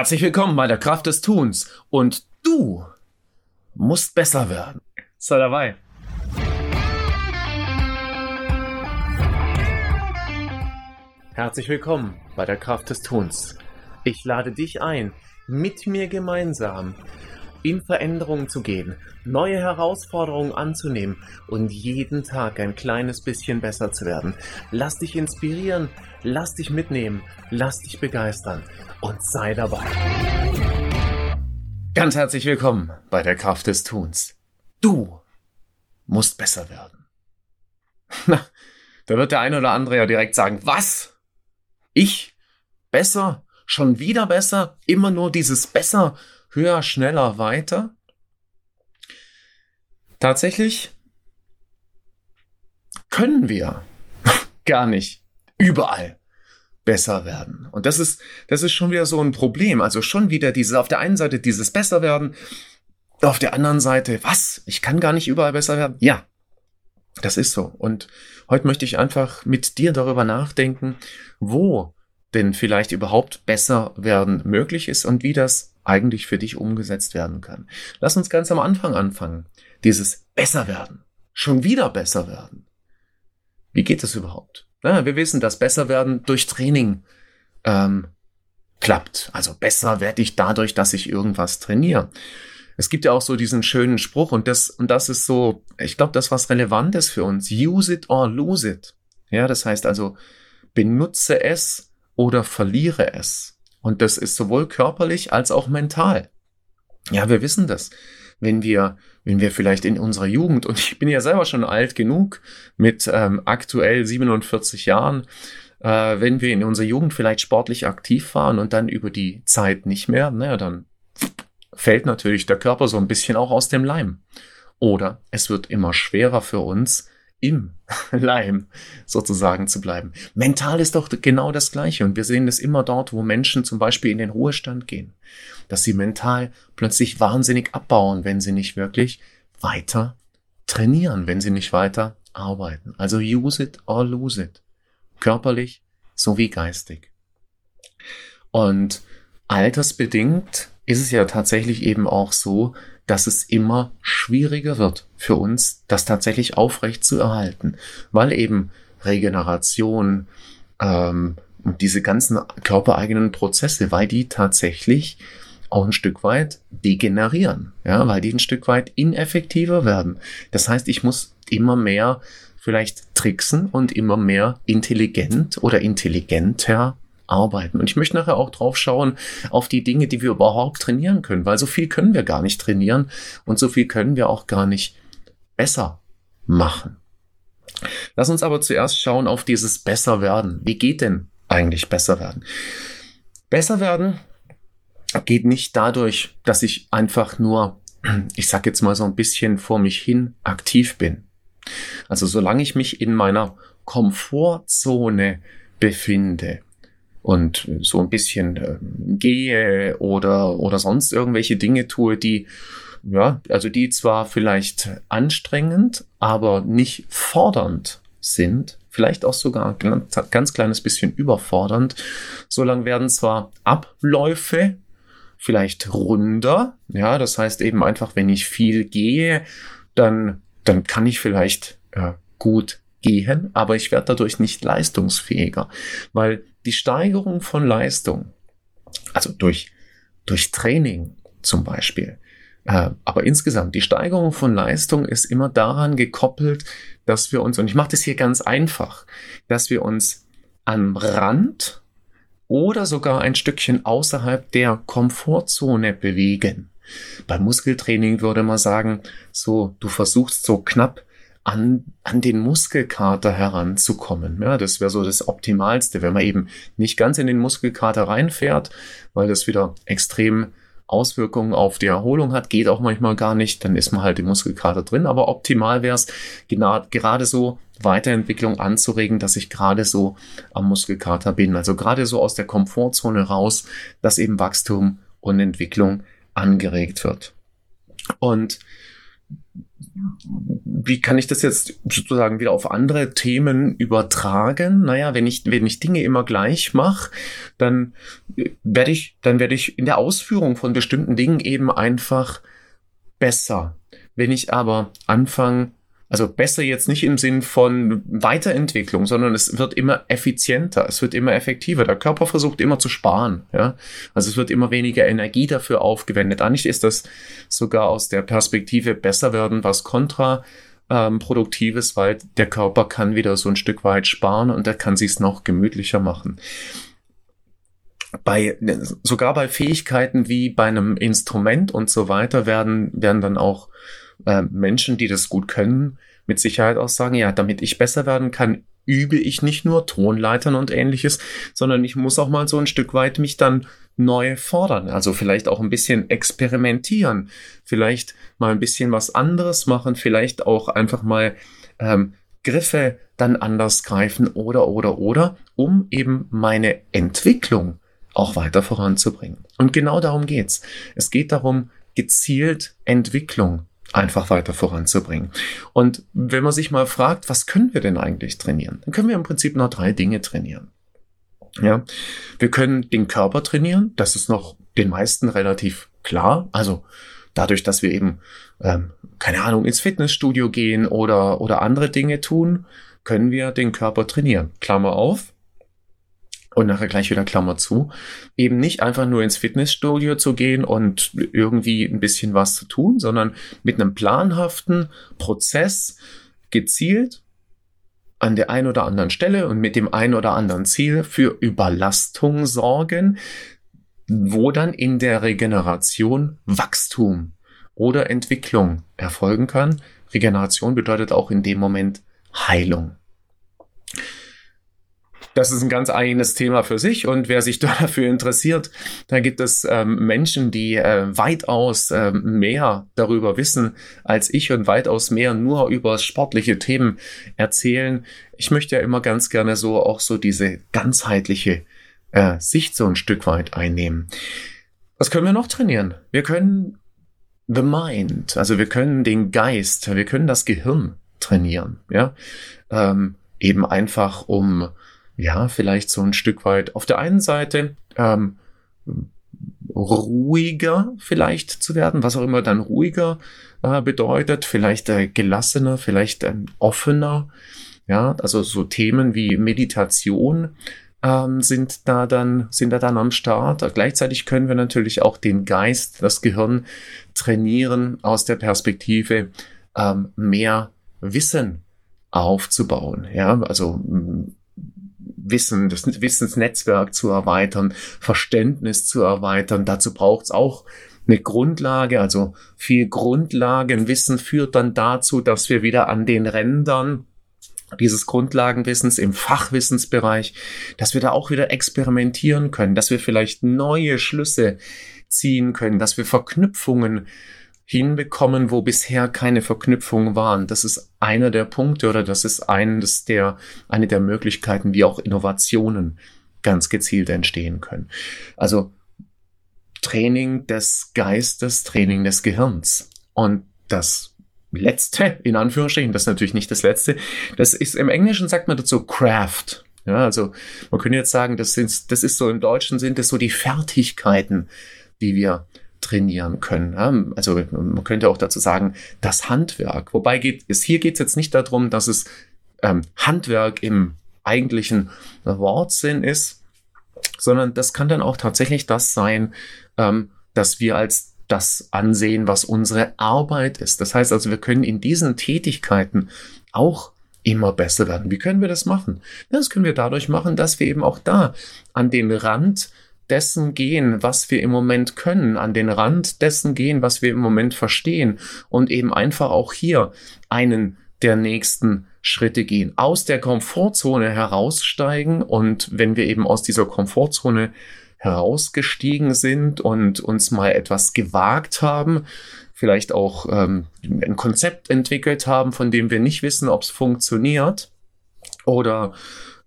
Herzlich willkommen bei der Kraft des Tuns. Und du musst besser werden. Sei dabei. Herzlich willkommen bei der Kraft des Tuns. Ich lade dich ein, mit mir gemeinsam in Veränderungen zu gehen, neue Herausforderungen anzunehmen und jeden Tag ein kleines bisschen besser zu werden. Lass dich inspirieren, lass dich mitnehmen, lass dich begeistern und sei dabei. Ganz herzlich willkommen bei der Kraft des Tuns. Du musst besser werden. Na, da wird der eine oder andere ja direkt sagen, was? Ich? Besser? Schon wieder besser? Immer nur dieses besser? Höher, schneller, weiter. Tatsächlich können wir gar nicht überall besser werden. Und das ist, das ist schon wieder so ein Problem. Also schon wieder dieses, auf der einen Seite dieses besser werden, auf der anderen Seite, was? Ich kann gar nicht überall besser werden? Ja, das ist so. Und heute möchte ich einfach mit dir darüber nachdenken, wo denn vielleicht überhaupt besser werden möglich ist und wie das eigentlich für dich umgesetzt werden kann. Lass uns ganz am Anfang anfangen. Dieses besser werden. Schon wieder besser werden. Wie geht das überhaupt? Na, wir wissen, dass besser werden durch Training ähm, klappt. Also besser werde ich dadurch, dass ich irgendwas trainiere. Es gibt ja auch so diesen schönen Spruch und das, und das ist so, ich glaube, das was relevant ist für uns. Use it or lose it. Ja, das heißt also, benutze es oder verliere es. Und das ist sowohl körperlich als auch mental. Ja, wir wissen das. Wenn wir, wenn wir vielleicht in unserer Jugend, und ich bin ja selber schon alt genug mit ähm, aktuell 47 Jahren, äh, wenn wir in unserer Jugend vielleicht sportlich aktiv waren und dann über die Zeit nicht mehr, naja, dann fällt natürlich der Körper so ein bisschen auch aus dem Leim. Oder es wird immer schwerer für uns, im Leim sozusagen zu bleiben. Mental ist doch genau das Gleiche und wir sehen das immer dort, wo Menschen zum Beispiel in den Ruhestand gehen, dass sie mental plötzlich wahnsinnig abbauen, wenn sie nicht wirklich weiter trainieren, wenn sie nicht weiter arbeiten. Also use it or lose it. Körperlich sowie geistig. Und altersbedingt ist es ja tatsächlich eben auch so, dass es immer schwieriger wird für uns, das tatsächlich aufrecht zu erhalten, weil eben Regeneration ähm, und diese ganzen körpereigenen Prozesse, weil die tatsächlich auch ein Stück weit degenerieren, ja, weil die ein Stück weit ineffektiver werden. Das heißt, ich muss immer mehr vielleicht tricksen und immer mehr intelligent oder intelligenter arbeiten. Und ich möchte nachher auch drauf schauen auf die Dinge, die wir überhaupt trainieren können, weil so viel können wir gar nicht trainieren und so viel können wir auch gar nicht besser machen. Lass uns aber zuerst schauen auf dieses besser werden. Wie geht denn eigentlich besser werden? Besser werden geht nicht dadurch, dass ich einfach nur, ich sag jetzt mal so ein bisschen vor mich hin aktiv bin. Also solange ich mich in meiner Komfortzone befinde, und so ein bisschen äh, gehe oder, oder sonst irgendwelche Dinge tue, die, ja, also die zwar vielleicht anstrengend, aber nicht fordernd sind, vielleicht auch sogar ein ganz kleines bisschen überfordernd. So lang werden zwar Abläufe vielleicht runder, ja, das heißt eben einfach, wenn ich viel gehe, dann, dann kann ich vielleicht äh, gut gehen, aber ich werde dadurch nicht leistungsfähiger, weil die Steigerung von Leistung, also durch, durch Training zum Beispiel, äh, aber insgesamt, die Steigerung von Leistung ist immer daran gekoppelt, dass wir uns, und ich mache das hier ganz einfach, dass wir uns am Rand oder sogar ein Stückchen außerhalb der Komfortzone bewegen. Beim Muskeltraining würde man sagen, so, du versuchst so knapp an, an den Muskelkater heranzukommen. Ja, das wäre so das Optimalste, wenn man eben nicht ganz in den Muskelkater reinfährt, weil das wieder extrem Auswirkungen auf die Erholung hat, geht auch manchmal gar nicht, dann ist man halt im Muskelkater drin, aber optimal wäre es gerade so Weiterentwicklung anzuregen, dass ich gerade so am Muskelkater bin, also gerade so aus der Komfortzone raus, dass eben Wachstum und Entwicklung angeregt wird. Und wie kann ich das jetzt sozusagen wieder auf andere Themen übertragen? Naja, wenn ich, wenn ich Dinge immer gleich mache, dann werde ich, dann werde ich in der Ausführung von bestimmten Dingen eben einfach besser. Wenn ich aber anfange, also besser jetzt nicht im Sinn von Weiterentwicklung, sondern es wird immer effizienter, es wird immer effektiver. Der Körper versucht immer zu sparen, ja. Also es wird immer weniger Energie dafür aufgewendet. Eigentlich ist das sogar aus der Perspektive besser werden, was kontra ähm, produktives, weil der Körper kann wieder so ein Stück weit sparen und er kann sich's noch gemütlicher machen. Bei, sogar bei Fähigkeiten wie bei einem Instrument und so weiter werden, werden dann auch äh, Menschen, die das gut können, mit Sicherheit auch sagen, ja, damit ich besser werden kann, übe ich nicht nur Tonleitern und ähnliches, sondern ich muss auch mal so ein Stück weit mich dann neu fordern. Also vielleicht auch ein bisschen experimentieren, vielleicht mal ein bisschen was anderes machen, vielleicht auch einfach mal ähm, Griffe dann anders greifen oder oder oder, um eben meine Entwicklung auch weiter voranzubringen. Und genau darum geht's. Es geht darum, gezielt Entwicklung einfach weiter voranzubringen. Und wenn man sich mal fragt, was können wir denn eigentlich trainieren? Dann können wir im Prinzip noch drei Dinge trainieren. Ja, wir können den Körper trainieren. Das ist noch den meisten relativ klar. Also dadurch, dass wir eben, ähm, keine Ahnung, ins Fitnessstudio gehen oder, oder andere Dinge tun, können wir den Körper trainieren. Klammer auf und nachher gleich wieder Klammer zu, eben nicht einfach nur ins Fitnessstudio zu gehen und irgendwie ein bisschen was zu tun, sondern mit einem planhaften Prozess gezielt an der einen oder anderen Stelle und mit dem einen oder anderen Ziel für Überlastung sorgen, wo dann in der Regeneration Wachstum oder Entwicklung erfolgen kann. Regeneration bedeutet auch in dem Moment Heilung das ist ein ganz eigenes Thema für sich und wer sich dafür interessiert, da gibt es ähm, Menschen, die äh, weitaus äh, mehr darüber wissen als ich und weitaus mehr nur über sportliche Themen erzählen. Ich möchte ja immer ganz gerne so auch so diese ganzheitliche äh, Sicht so ein Stück weit einnehmen. Was können wir noch trainieren? Wir können the mind, also wir können den Geist, wir können das Gehirn trainieren, ja, ähm, eben einfach um ja, vielleicht so ein Stück weit auf der einen Seite ähm, ruhiger vielleicht zu werden, was auch immer dann ruhiger äh, bedeutet, vielleicht äh, gelassener, vielleicht äh, offener. Ja, also so Themen wie Meditation ähm, sind da dann sind da dann am Start. Gleichzeitig können wir natürlich auch den Geist, das Gehirn trainieren aus der Perspektive ähm, mehr Wissen aufzubauen. Ja, also Wissen, das Wissensnetzwerk zu erweitern, Verständnis zu erweitern. Dazu braucht es auch eine Grundlage, also viel Grundlagenwissen führt dann dazu, dass wir wieder an den Rändern dieses Grundlagenwissens im Fachwissensbereich, dass wir da auch wieder experimentieren können, dass wir vielleicht neue Schlüsse ziehen können, dass wir Verknüpfungen hinbekommen, wo bisher keine Verknüpfungen waren. Das ist einer der Punkte oder das ist eines der, eine der Möglichkeiten, wie auch Innovationen ganz gezielt entstehen können. Also Training des Geistes, Training des Gehirns. Und das letzte, in Anführungsstrichen, das ist natürlich nicht das letzte, das ist im Englischen sagt man dazu Craft. Ja, also man könnte jetzt sagen, das, sind, das ist so im Deutschen sind das so die Fertigkeiten, die wir trainieren können. Also man könnte auch dazu sagen, das Handwerk. Wobei geht es hier geht es jetzt nicht darum, dass es ähm, Handwerk im eigentlichen Wortsinn ist, sondern das kann dann auch tatsächlich das sein, ähm, dass wir als das ansehen, was unsere Arbeit ist. Das heißt also, wir können in diesen Tätigkeiten auch immer besser werden. Wie können wir das machen? Das können wir dadurch machen, dass wir eben auch da an den Rand dessen gehen, was wir im Moment können, an den Rand dessen gehen, was wir im Moment verstehen und eben einfach auch hier einen der nächsten Schritte gehen, aus der Komfortzone heraussteigen und wenn wir eben aus dieser Komfortzone herausgestiegen sind und uns mal etwas gewagt haben, vielleicht auch ähm, ein Konzept entwickelt haben, von dem wir nicht wissen, ob es funktioniert oder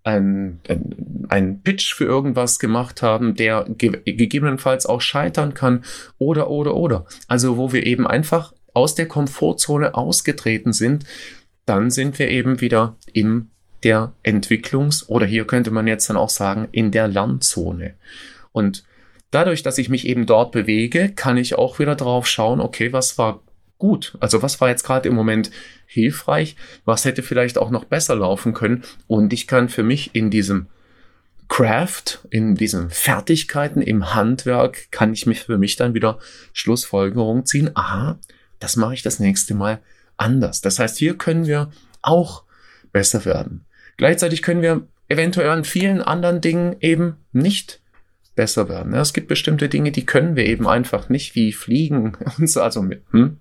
ein, ein, ein Pitch für irgendwas gemacht haben, der ge gegebenenfalls auch scheitern kann oder, oder, oder. Also wo wir eben einfach aus der Komfortzone ausgetreten sind, dann sind wir eben wieder in der Entwicklungs- oder hier könnte man jetzt dann auch sagen, in der Lernzone. Und dadurch, dass ich mich eben dort bewege, kann ich auch wieder drauf schauen, okay, was war gut? Also was war jetzt gerade im Moment hilfreich? Was hätte vielleicht auch noch besser laufen können? Und ich kann für mich in diesem Craft, in diesen Fertigkeiten, im Handwerk, kann ich mich für mich dann wieder Schlussfolgerungen ziehen. Aha, das mache ich das nächste Mal anders. Das heißt, hier können wir auch besser werden. Gleichzeitig können wir eventuell an vielen anderen Dingen eben nicht besser werden. Es gibt bestimmte Dinge, die können wir eben einfach nicht, wie fliegen und so, also mit, hm,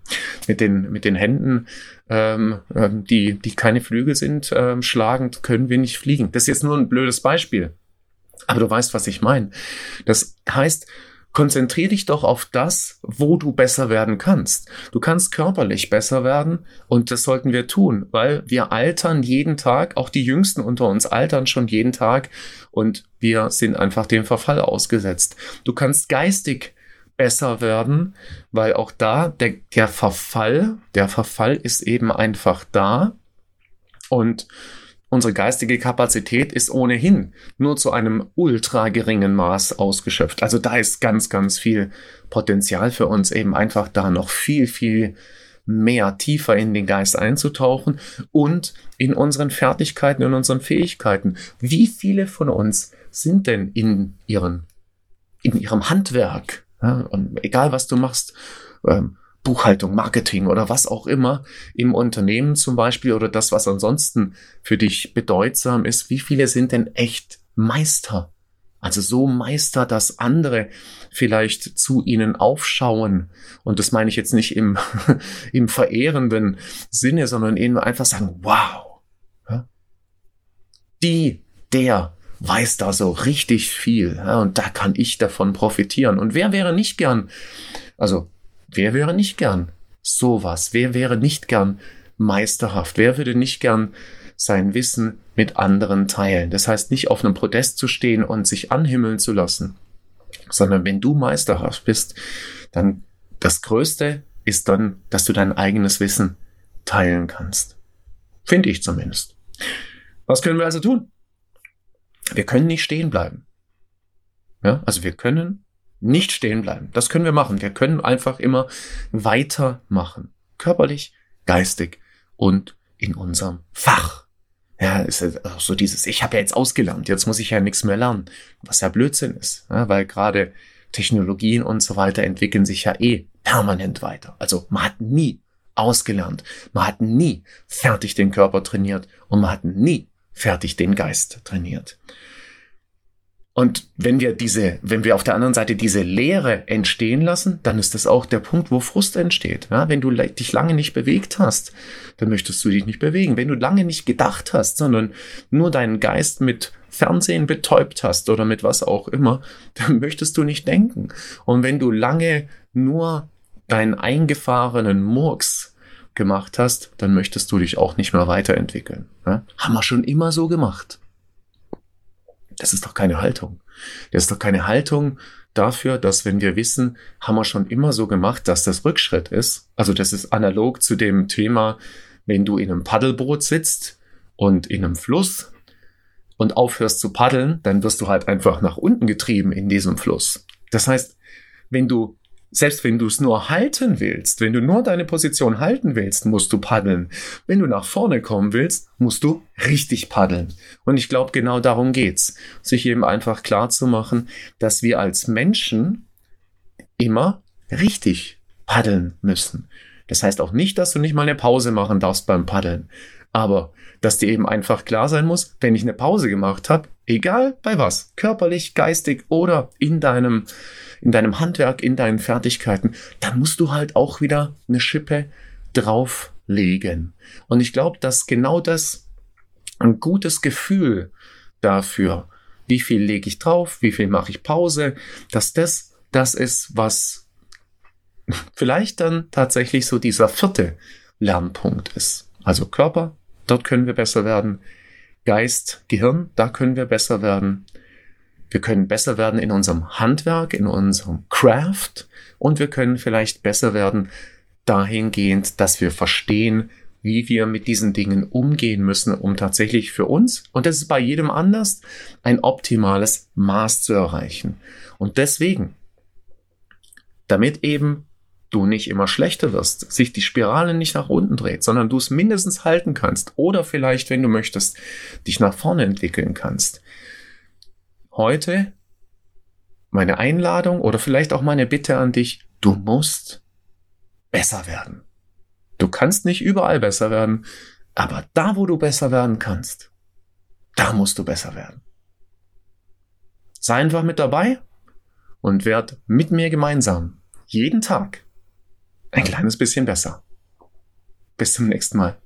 mit den mit den Händen, ähm, ähm, die die keine Flügel sind, ähm, schlagend können wir nicht fliegen. Das ist jetzt nur ein blödes Beispiel, aber du weißt, was ich meine. Das heißt, konzentrier dich doch auf das, wo du besser werden kannst. Du kannst körperlich besser werden und das sollten wir tun, weil wir altern jeden Tag, auch die Jüngsten unter uns altern schon jeden Tag und wir sind einfach dem Verfall ausgesetzt. Du kannst geistig besser werden, weil auch da der, der Verfall, der Verfall ist eben einfach da und Unsere geistige Kapazität ist ohnehin nur zu einem ultra geringen Maß ausgeschöpft. Also da ist ganz, ganz viel Potenzial für uns eben einfach da noch viel, viel mehr tiefer in den Geist einzutauchen und in unseren Fertigkeiten, in unseren Fähigkeiten. Wie viele von uns sind denn in ihren, in ihrem Handwerk? Ja, und egal was du machst, ähm, Buchhaltung, Marketing oder was auch immer im Unternehmen zum Beispiel oder das, was ansonsten für dich bedeutsam ist, wie viele sind denn echt Meister? Also so Meister, dass andere vielleicht zu ihnen aufschauen. Und das meine ich jetzt nicht im, im verehrenden Sinne, sondern eben einfach sagen, wow, die, der weiß da so richtig viel. und da kann ich davon profitieren. Und wer wäre nicht gern, also Wer wäre nicht gern sowas? Wer wäre nicht gern meisterhaft? Wer würde nicht gern sein Wissen mit anderen teilen? Das heißt, nicht auf einem Podest zu stehen und sich anhimmeln zu lassen, sondern wenn du meisterhaft bist, dann das Größte ist dann, dass du dein eigenes Wissen teilen kannst. Finde ich zumindest. Was können wir also tun? Wir können nicht stehen bleiben. Ja, also wir können nicht stehen bleiben. Das können wir machen. Wir können einfach immer weitermachen. Körperlich, geistig und in unserem Fach. Ja, ist ja auch so dieses, ich habe ja jetzt ausgelernt, jetzt muss ich ja nichts mehr lernen. Was ja Blödsinn ist, ja, weil gerade Technologien und so weiter entwickeln sich ja eh permanent weiter. Also man hat nie ausgelernt, man hat nie fertig den Körper trainiert und man hat nie fertig den Geist trainiert. Und wenn wir diese, wenn wir auf der anderen Seite diese Leere entstehen lassen, dann ist das auch der Punkt, wo Frust entsteht. Ja, wenn du dich lange nicht bewegt hast, dann möchtest du dich nicht bewegen. Wenn du lange nicht gedacht hast, sondern nur deinen Geist mit Fernsehen betäubt hast oder mit was auch immer, dann möchtest du nicht denken. Und wenn du lange nur deinen eingefahrenen Murks gemacht hast, dann möchtest du dich auch nicht mehr weiterentwickeln. Ja? Haben wir schon immer so gemacht. Das ist doch keine Haltung. Das ist doch keine Haltung dafür, dass wenn wir wissen, haben wir schon immer so gemacht, dass das Rückschritt ist. Also das ist analog zu dem Thema, wenn du in einem Paddelboot sitzt und in einem Fluss und aufhörst zu paddeln, dann wirst du halt einfach nach unten getrieben in diesem Fluss. Das heißt, wenn du selbst wenn du es nur halten willst, wenn du nur deine Position halten willst, musst du paddeln. Wenn du nach vorne kommen willst, musst du richtig paddeln. Und ich glaube, genau darum geht's. Sich eben einfach klar zu machen, dass wir als Menschen immer richtig paddeln müssen. Das heißt auch nicht, dass du nicht mal eine Pause machen darfst beim Paddeln. Aber dass dir eben einfach klar sein muss, wenn ich eine Pause gemacht habe, egal bei was, körperlich, geistig oder in deinem in deinem Handwerk, in deinen Fertigkeiten, dann musst du halt auch wieder eine Schippe drauflegen. Und ich glaube, dass genau das ein gutes Gefühl dafür, wie viel lege ich drauf, wie viel mache ich Pause, dass das das ist, was vielleicht dann tatsächlich so dieser vierte Lernpunkt ist. Also Körper, dort können wir besser werden. Geist, Gehirn, da können wir besser werden. Wir können besser werden in unserem Handwerk, in unserem Craft und wir können vielleicht besser werden dahingehend, dass wir verstehen, wie wir mit diesen Dingen umgehen müssen, um tatsächlich für uns, und das ist bei jedem anders, ein optimales Maß zu erreichen. Und deswegen, damit eben du nicht immer schlechter wirst, sich die Spirale nicht nach unten dreht, sondern du es mindestens halten kannst oder vielleicht, wenn du möchtest, dich nach vorne entwickeln kannst. Heute meine Einladung oder vielleicht auch meine Bitte an dich, du musst besser werden. Du kannst nicht überall besser werden, aber da, wo du besser werden kannst, da musst du besser werden. Sei einfach mit dabei und werd mit mir gemeinsam jeden Tag ein kleines bisschen besser. Bis zum nächsten Mal.